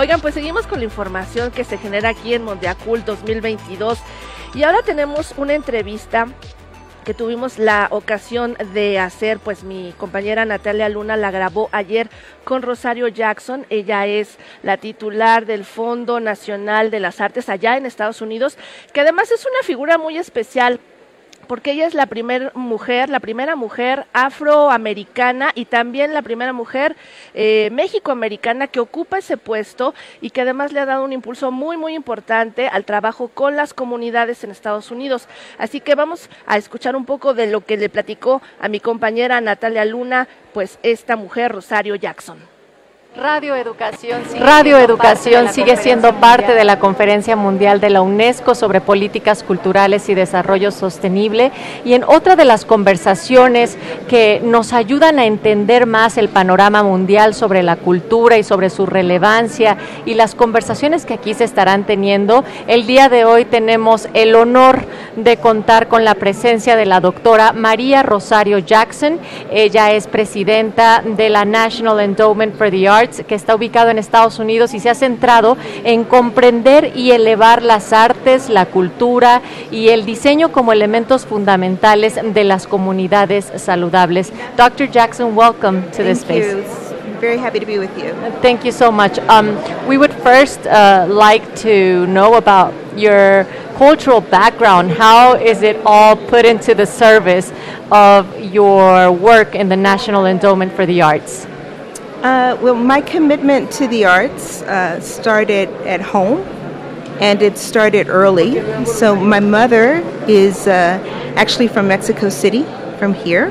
Oigan, pues seguimos con la información que se genera aquí en Mondiacul 2022 y ahora tenemos una entrevista que tuvimos la ocasión de hacer, pues mi compañera Natalia Luna la grabó ayer con Rosario Jackson. Ella es la titular del Fondo Nacional de las Artes allá en Estados Unidos, que además es una figura muy especial porque ella es la primera mujer, la primera mujer afroamericana y también la primera mujer eh, que ocupa ese puesto y que además le ha dado un impulso muy, muy importante al trabajo con las comunidades en Estados Unidos. Así que vamos a escuchar un poco de lo que le platicó a mi compañera Natalia Luna, pues esta mujer, Rosario Jackson. Radio Educación, sigue, Radio Educación sigue siendo parte de la Conferencia Mundial de la UNESCO sobre Políticas Culturales y Desarrollo Sostenible y en otra de las conversaciones que nos ayudan a entender más el panorama mundial sobre la cultura y sobre su relevancia y las conversaciones que aquí se estarán teniendo, el día de hoy tenemos el honor de contar con la presencia de la doctora María Rosario Jackson. Ella es presidenta de la National Endowment for the Arts que está ubicado en Estados Unidos y se ha centrado en comprender y elevar las artes, la cultura y el diseño como elementos fundamentales de las comunidades saludables. Dr. Jackson, welcome to this space. very happy to be with you. Thank you so much. Um, we would first uh, like to know about your cultural background. How is it all put into the service of your work in the National Endowment for the Arts? Uh, well, my commitment to the arts uh, started at home, and it started early. So my mother is uh, actually from Mexico City, from here.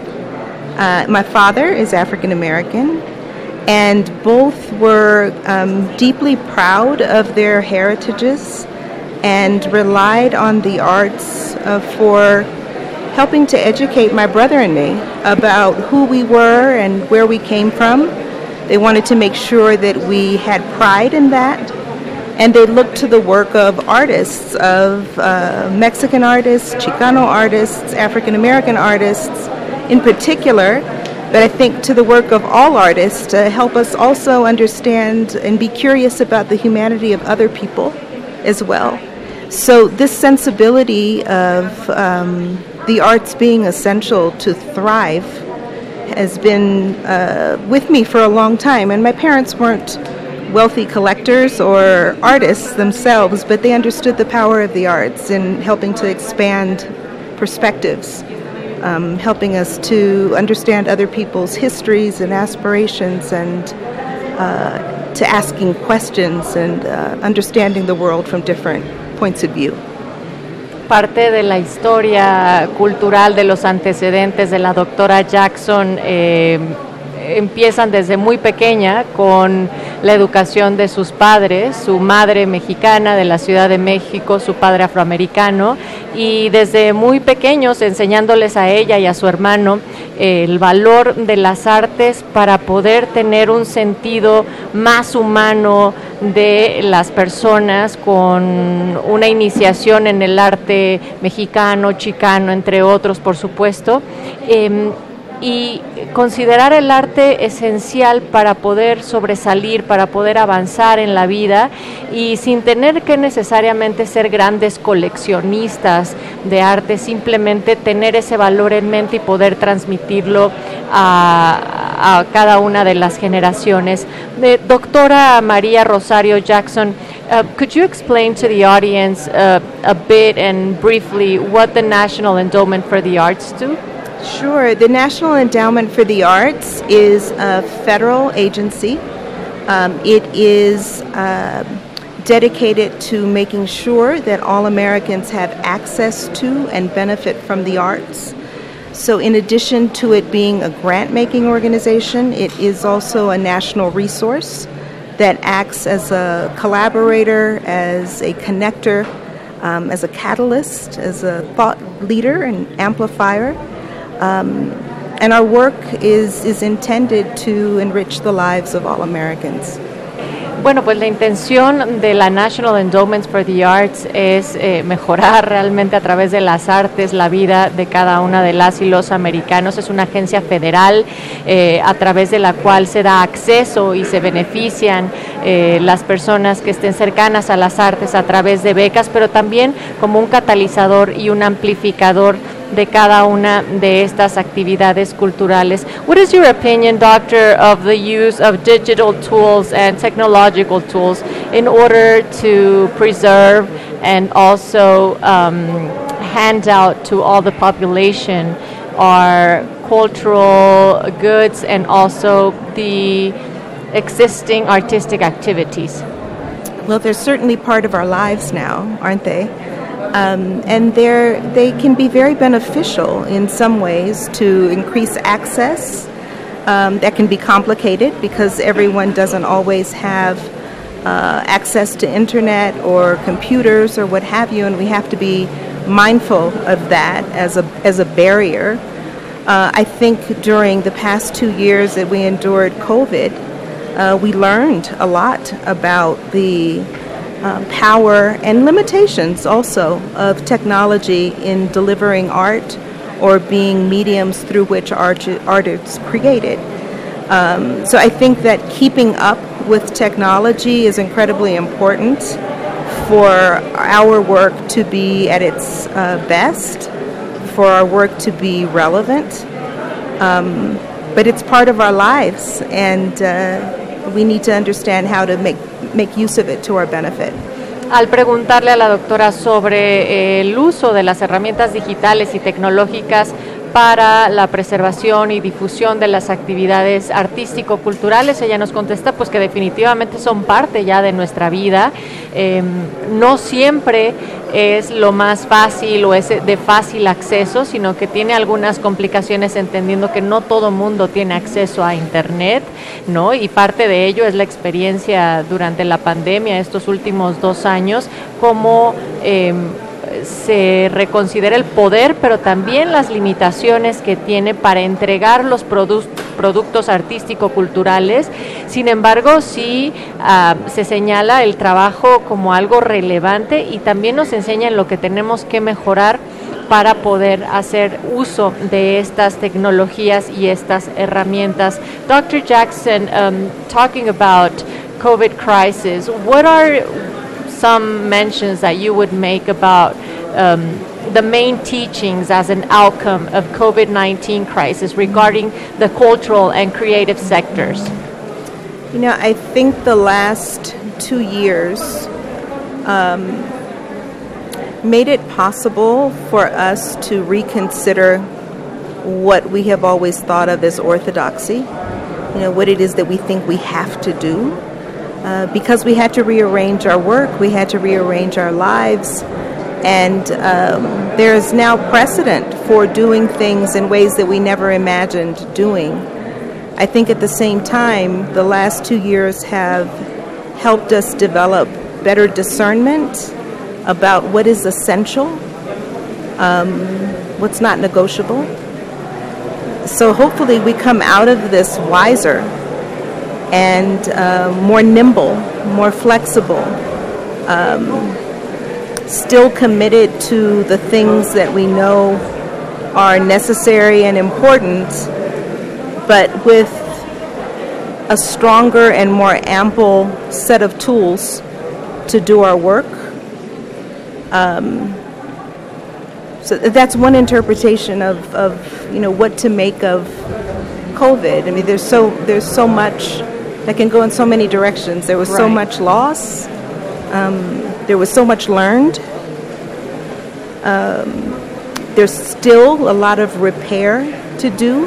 Uh, my father is African American, and both were um, deeply proud of their heritages and relied on the arts uh, for helping to educate my brother and me about who we were and where we came from they wanted to make sure that we had pride in that. And they looked to the work of artists, of uh, Mexican artists, Chicano artists, African American artists in particular, but I think to the work of all artists to help us also understand and be curious about the humanity of other people as well. So, this sensibility of um, the arts being essential to thrive has been uh, with me for a long time. And my parents weren't wealthy collectors or artists themselves, but they understood the power of the arts in helping to expand perspectives, um, helping us to understand other people's histories and aspirations and uh, to asking questions and uh, understanding the world from different points of view. Parte de la historia cultural, de los antecedentes de la doctora Jackson, eh, empiezan desde muy pequeña con la educación de sus padres, su madre mexicana de la Ciudad de México, su padre afroamericano, y desde muy pequeños enseñándoles a ella y a su hermano eh, el valor de las artes para poder tener un sentido más humano de las personas con una iniciación en el arte mexicano, chicano, entre otros, por supuesto. Em, y considerar el arte esencial para poder sobresalir, para poder avanzar en la vida y sin tener que necesariamente ser grandes coleccionistas de arte, simplemente tener ese valor en mente y poder transmitirlo a, cada una de las generaciones. doctora María Rosario Jackson, uh, could you explain to the audience uh, a bit and briefly what the National Endowment for the Arts do? Sure. The National Endowment for the Arts is a federal agency. Um, it is uh, dedicated to making sure that all Americans have access to and benefit from the arts. So, in addition to it being a grant making organization, it is also a national resource that acts as a collaborator, as a connector, um, as a catalyst, as a thought leader and amplifier um, and our work is, is intended to enrich the lives of all Americans. Bueno, pues la intención de la National Endowments for the Arts es eh, mejorar realmente a través de las artes la vida de cada una de las y los americanos. Es una agencia federal eh, a través de la cual se da acceso y se benefician eh, las personas que estén cercanas a las artes a través de becas, pero también como un catalizador y un amplificador de cada una de estas actividades culturales. What is your opinion, Doctor, of the use of digital tools and technological tools in order to preserve and also um, hand out to all the population our cultural goods and also the existing artistic activities? Well, they're certainly part of our lives now, aren't they? Um, and they can be very beneficial in some ways to increase access. Um, that can be complicated because everyone doesn't always have uh, access to internet or computers or what have you, and we have to be mindful of that as a, as a barrier. Uh, I think during the past two years that we endured COVID, uh, we learned a lot about the uh, power and limitations also of technology in delivering art or being mediums through which art, art is created. Um, so I think that keeping up with technology is incredibly important for our work to be at its uh, best, for our work to be relevant. Um, but it's part of our lives, and uh, we need to understand how to make make use of it to our benefit. Al preguntarle a la doctora sobre eh, el uso de las herramientas digitales y tecnológicas para la preservación y difusión de las actividades artístico-culturales. Ella nos contesta pues que definitivamente son parte ya de nuestra vida. Em, no siempre es lo más fácil o es de fácil acceso, sino que tiene algunas complicaciones entendiendo que no todo mundo tiene acceso a Internet, ¿no? Y parte de ello es la experiencia durante la pandemia, estos últimos dos años, como... Em, se reconsidera el poder, pero también las limitaciones que tiene para entregar los productos artístico-culturales. Sin embargo, sí ah, se señala el trabajo como algo relevante y también nos enseña en lo que tenemos que mejorar para poder hacer uso de estas tecnologías y estas herramientas. Dr. Jackson, um, talking about COVID crisis, what are some mentions that you would make about um, the main teachings as an outcome of COVID-19 crisis regarding the cultural and creative sectors? You know, I think the last two years um, made it possible for us to reconsider what we have always thought of as orthodoxy. You know, what it is that we think we have to do uh, because we had to rearrange our work, we had to rearrange our lives, and um, there is now precedent for doing things in ways that we never imagined doing. I think at the same time, the last two years have helped us develop better discernment about what is essential, um, what's not negotiable. So hopefully, we come out of this wiser and uh, more nimble, more flexible, um, still committed to the things that we know are necessary and important, but with a stronger and more ample set of tools to do our work. Um, so that's one interpretation of, of you know what to make of COVID. I mean, there's so there's so much that can go in so many directions. There was right. so much loss. Um, there was so much learned. Um, there's still a lot of repair to do.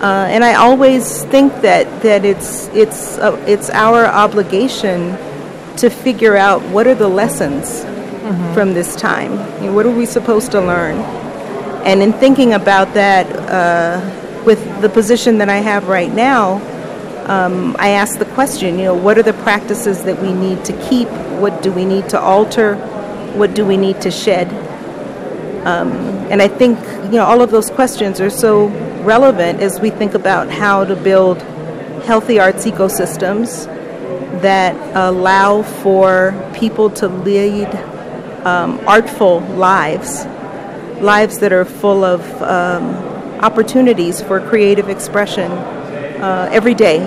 Uh, and I always think that, that it's, it's, uh, it's our obligation to figure out what are the lessons mm-hmm. from this time. You know, what are we supposed to learn? And in thinking about that, uh, with the position that I have right now, um, I ask the question, you know, what are the practices that we need to keep? What do we need to alter? What do we need to shed? Um, and I think, you know, all of those questions are so relevant as we think about how to build healthy arts ecosystems that allow for people to lead um, artful lives, lives that are full of um, opportunities for creative expression uh, every day,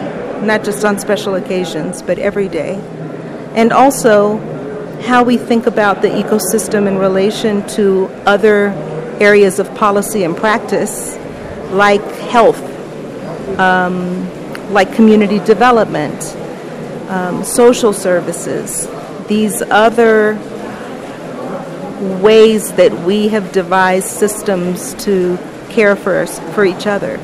not just on special occasions, but every day. And also how we think about the ecosystem in relation to other areas of policy and practice, like health, um, like community development, um, social services, these other ways that we have devised systems to care for, us, for each other.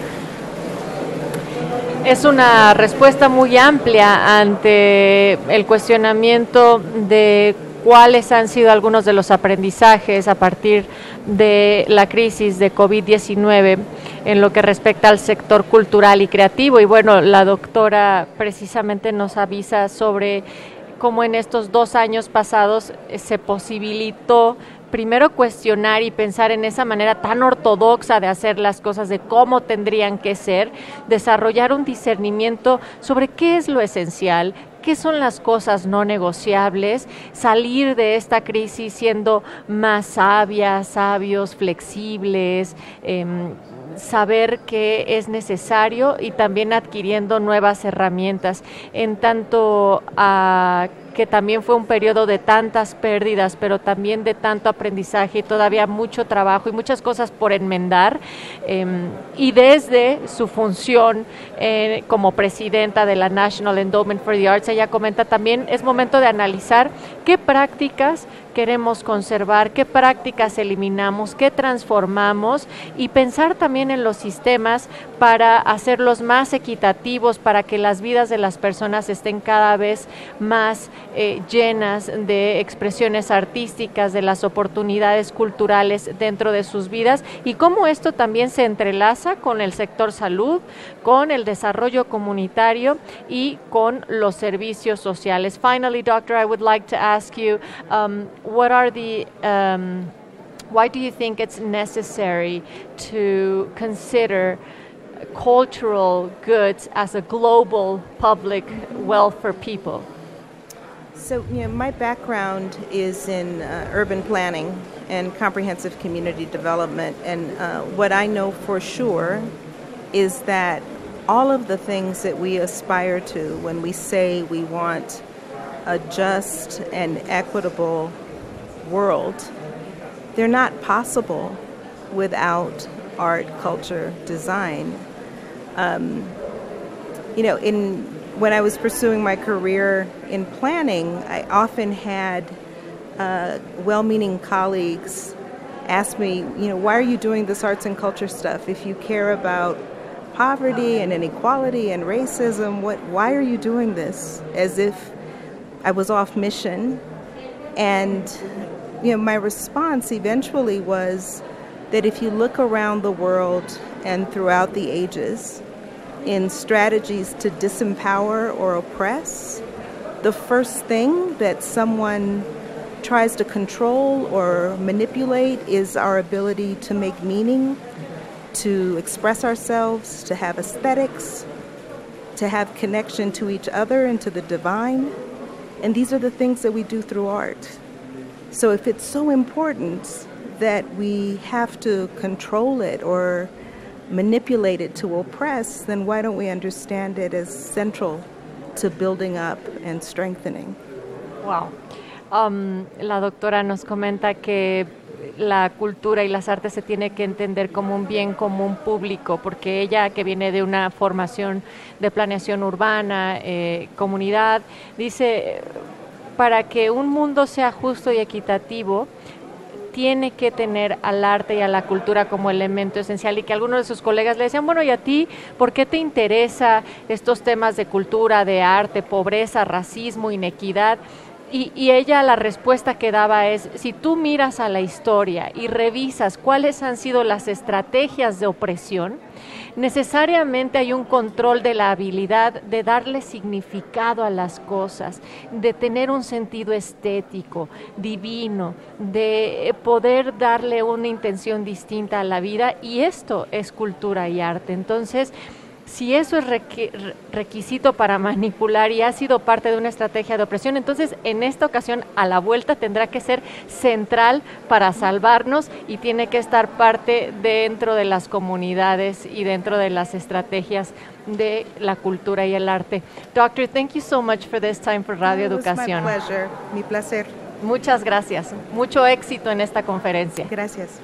Es una respuesta muy amplia ante el cuestionamiento de cuáles han sido algunos de los aprendizajes a partir de la crisis de COVID-19 en lo que respecta al sector cultural y creativo. Y bueno, la doctora precisamente nos avisa sobre cómo en estos dos años pasados se posibilitó primero cuestionar y pensar en esa manera tan ortodoxa de hacer las cosas, de cómo tendrían que ser, desarrollar un discernimiento sobre qué es lo esencial, qué son las cosas no negociables, salir de esta crisis siendo más sabias, sabios, flexibles, em, saber qué es necesario y también adquiriendo nuevas herramientas. En tanto a que también fue un periodo de tantas pérdidas, pero también de tanto aprendizaje y todavía mucho trabajo y muchas cosas por enmendar. Em, y desde su función eh, como presidenta de la National Endowment for the Arts, ella comenta también es momento de analizar qué prácticas queremos conservar, qué prácticas eliminamos, qué transformamos y pensar también en los sistemas para hacerlos más equitativos, para que las vidas de las personas estén cada vez más eh, llenas de expresiones artísticas, de las oportunidades culturales dentro de sus vidas y cómo esto también se entrelaza con el sector salud, con el desarrollo comunitario y con los servicios sociales. Finally, doctor, I would like to ask you, um, what are the um, why do you think it's necessary to consider cultural goods as a global public wealth for people? So, you know, my background is in uh, urban planning and comprehensive community development, and uh, what I know for sure is that all of the things that we aspire to when we say we want a just and equitable world, they're not possible without art, culture, design. Um, you know, in when I was pursuing my career in planning, I often had uh, well-meaning colleagues ask me, you know, why are you doing this arts and culture stuff? If you care about poverty and inequality and racism, what? Why are you doing this? As if I was off mission, and you know, my response eventually was that if you look around the world and throughout the ages in strategies to disempower or oppress, the first thing that someone tries to control or manipulate is our ability to make meaning, to express ourselves, to have aesthetics, to have connection to each other and to the divine. And these are the things that we do through art. So if it's so important that we have to control it or manipulate it to oppress, then why don't we understand it as central to building up and strengthening? Wow. Um, la doctora nos comenta que la cultura y las artes se tiene que entender como un bien común público, porque ella que viene de una formación de planeación urbana, eh, comunidad, dice, para que un mundo sea justo y equitativo, tiene que tener al arte y a la cultura como elemento esencial y que algunos de sus colegas le decían, bueno, ¿y a ti por qué te interesa estos temas de cultura, de arte, pobreza, racismo, inequidad? Y, y, ella la respuesta que daba es, si tú miras a la historia y revisas cuáles han sido las estrategias de opresión, necesariamente hay un control de la habilidad de darle significado a las cosas, de tener un sentido estético, divino, de poder darle una intención distinta a la vida y esto es cultura y arte. Entonces, si eso es requisito para manipular y ha sido parte de una estrategia de opresión, entonces en esta ocasión a la vuelta tendrá que ser central para salvarnos y tiene que estar parte dentro de las comunidades y dentro de las estrategias de la cultura y el arte. Doctor, thank you so much for this time for Radio Educación. My pleasure. Mi placer. Muchas gracias. Mucho éxito en esta conferencia. Gracias.